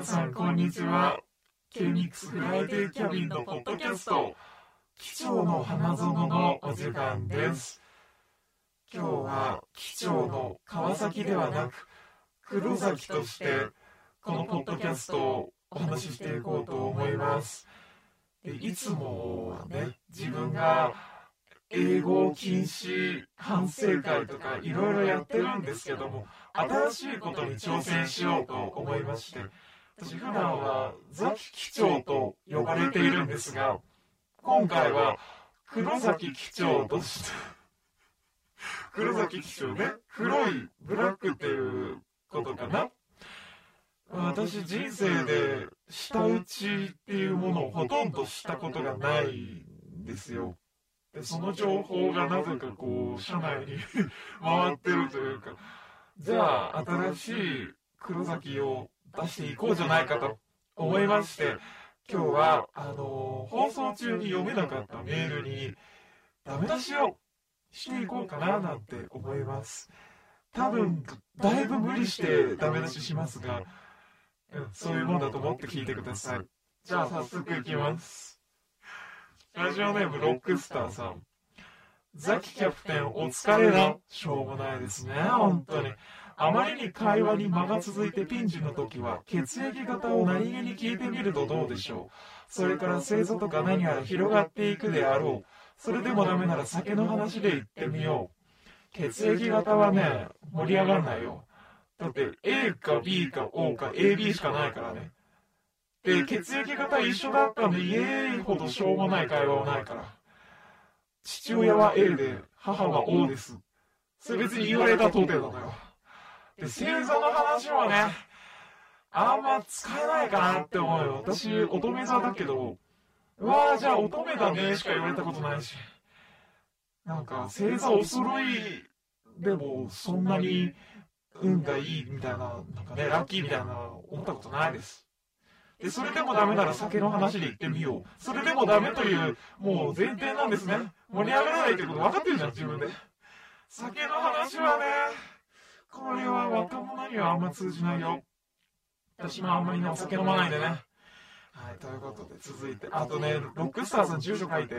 皆さんこんにちは。K-MIX フライデーキャビンのポッドキャスト。機長の花園のお時間です。今日は機長の川崎ではなく黒崎としてこのポッドキャストをお話ししていこうと思います。でいつもはね自分が英語禁止反省会とかいろいろやってるんですけども新しいことに挑戦しようと思いまして私普段はザキ機長と呼ばれているんですが今回は黒崎機長として黒崎機長ね黒いブラックっていうことかな。私人生で舌打ちっていうものをほとんどしたことがないんですよ。でその情報がなぜかこう社内に 回ってるというか。じゃあ新しい黒崎を出していこうじゃないかと思いまして今日はあのー、放送中に読めなかったメールにダメ出しをしていこうかななんて思います。多分だいぶ無理してダメ出ししますが、うん、そういうもんだと思って聞いてください。じゃあ早速いきます。ラジオネームロックスターさん。ザキキャプテンお疲れなしょうもないですね本当に。あまりに会話に間が続いてピンチの時は血液型を何気に聞いてみるとどうでしょう。それから星座とか何やら広がっていくであろう。それでもダメなら酒の話で言ってみよう。血液型はね盛り上がんないよ。だって A か B か O か AB しかないからね。で血液型一緒だったんでイエーイほどしょうもない会話はないから。父親は A で母は O です。それ別に言われたとてだのよ。で星座の話はねあんま使えないかなって思うよ。私乙女座だけどうわーじゃあ乙女だねしか言われたことないし。なんか星座お揃いでもそんなに運がいいみたいななんかねラッキーみたいな思ったことないです。でそれでもダメなら酒の話で言ってみよう。それでもダメというもう前提なんですね。盛り上がらないってこと分かってるじゃん自分で。酒の話はねこれは若者にはあんま通じないよ。私もあんまりねお酒飲まないでね。はいということで続いてあとねロックスターさん住所書いて。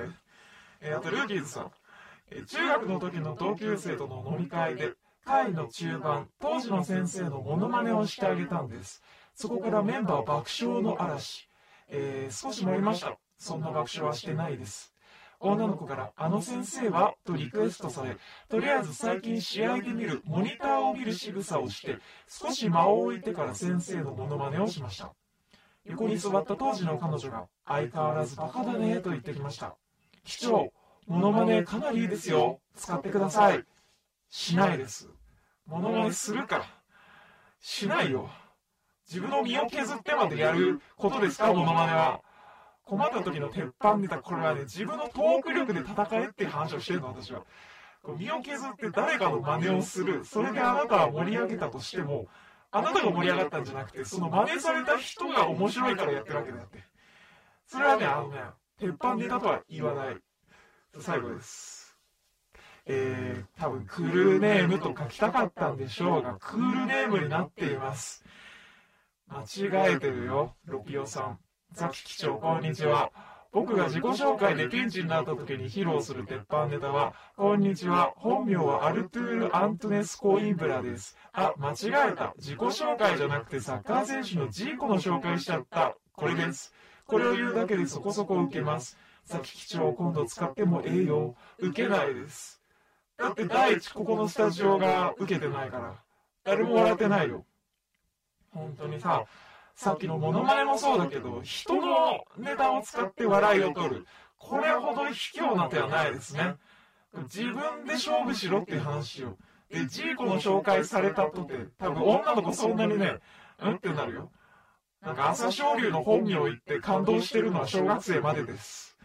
え、あとルーキーズさん、え、中学の時の同級生との飲み会で会の中盤当時の先生のモノマネをしてあげたんです。そこからメンバー爆笑の嵐、えー、少し盛りました。そんな爆笑はしてないです。女の子から「あの先生は?」とリクエストされとりあえず最近試合で見るモニターを見る仕草をして少し間を置いてから先生のモノマネをしました。横に座った当時の彼女が相変わらずバカだねと言ってきました機長モノマネかなりいいですよ。使ってください。しないです。モノマネするから。しないよ。自分の身を削ってまでやることですか？モノマネは。困った時の鉄板ネタこれはね自分のトーク力で戦えって話をしてるの私は。身を削って誰かの真似をする。それであなたは盛り上げたとしてもあなたが盛り上がったんじゃなくてその真似された人が面白いからやってるわけであって。それはねあのね鉄板ネタとは言わない。最後です。えー、多分クルーネームと書きたかったんでしょうがクールネームになっています。間違えてるよロピオさんザキ機長こんにちは僕が自己紹介でピンチになった時に披露する鉄板ネタは、こんにちは。本名はアルトゥール・アントネス・コインブラです。あ、間違えた。自己紹介じゃなくてサッカー選手のジーコの紹介しちゃった。これです。これを言うだけでそこそこ受けます。ザキ機長今度使ってもええよ。受けないです。だって第一ここのスタジオが受けてないから。誰も笑ってないよ。本当にさ、さっきのモノマネもそうだけど、人のネタを使って笑いを取る。これほど卑怯な手はないですね。自分で勝負しろっていう話を。で、ジーコの紹介されたとて、多分女の子そんなにね、うん？ってなるよ。なんか朝青龍の本名を言って感動してるのは小学生までです。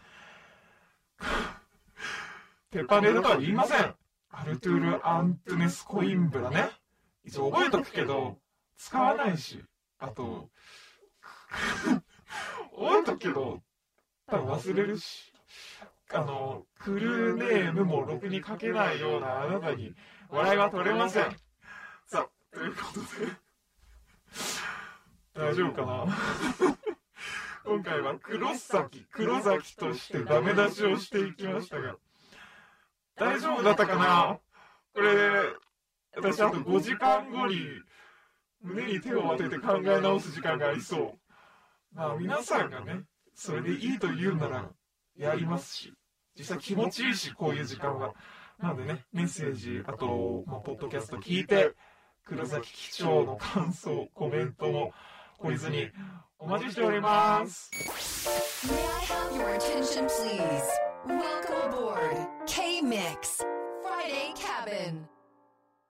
鉄板ネタとは言いません。アルトゥール・アントゥネス・コインブラね。一応覚えとくけど、使わないし。あと、覚えたけど、多分忘れるし、あの、クルーネームもろくに書けないようなあなたに笑いは取れません。さあ、ということで。大丈夫かな？今回は黒崎、黒崎としてダメ出しをしていきましたが、大丈夫だったかな？これで、私あと5時間後に胸に手を当てて考え直す時間がありそう。まあ皆さんがね、それでいいと言うならやりますし、実際気持ちいいし、こういう時間は。なのでね、メッセージ、あと、まあ、ポッドキャスト聞いて、黒崎機長の感想、コメントも懲りずにお待ちしております。May I have your attention please? Welcome aboard K-Mix Friday Cabin.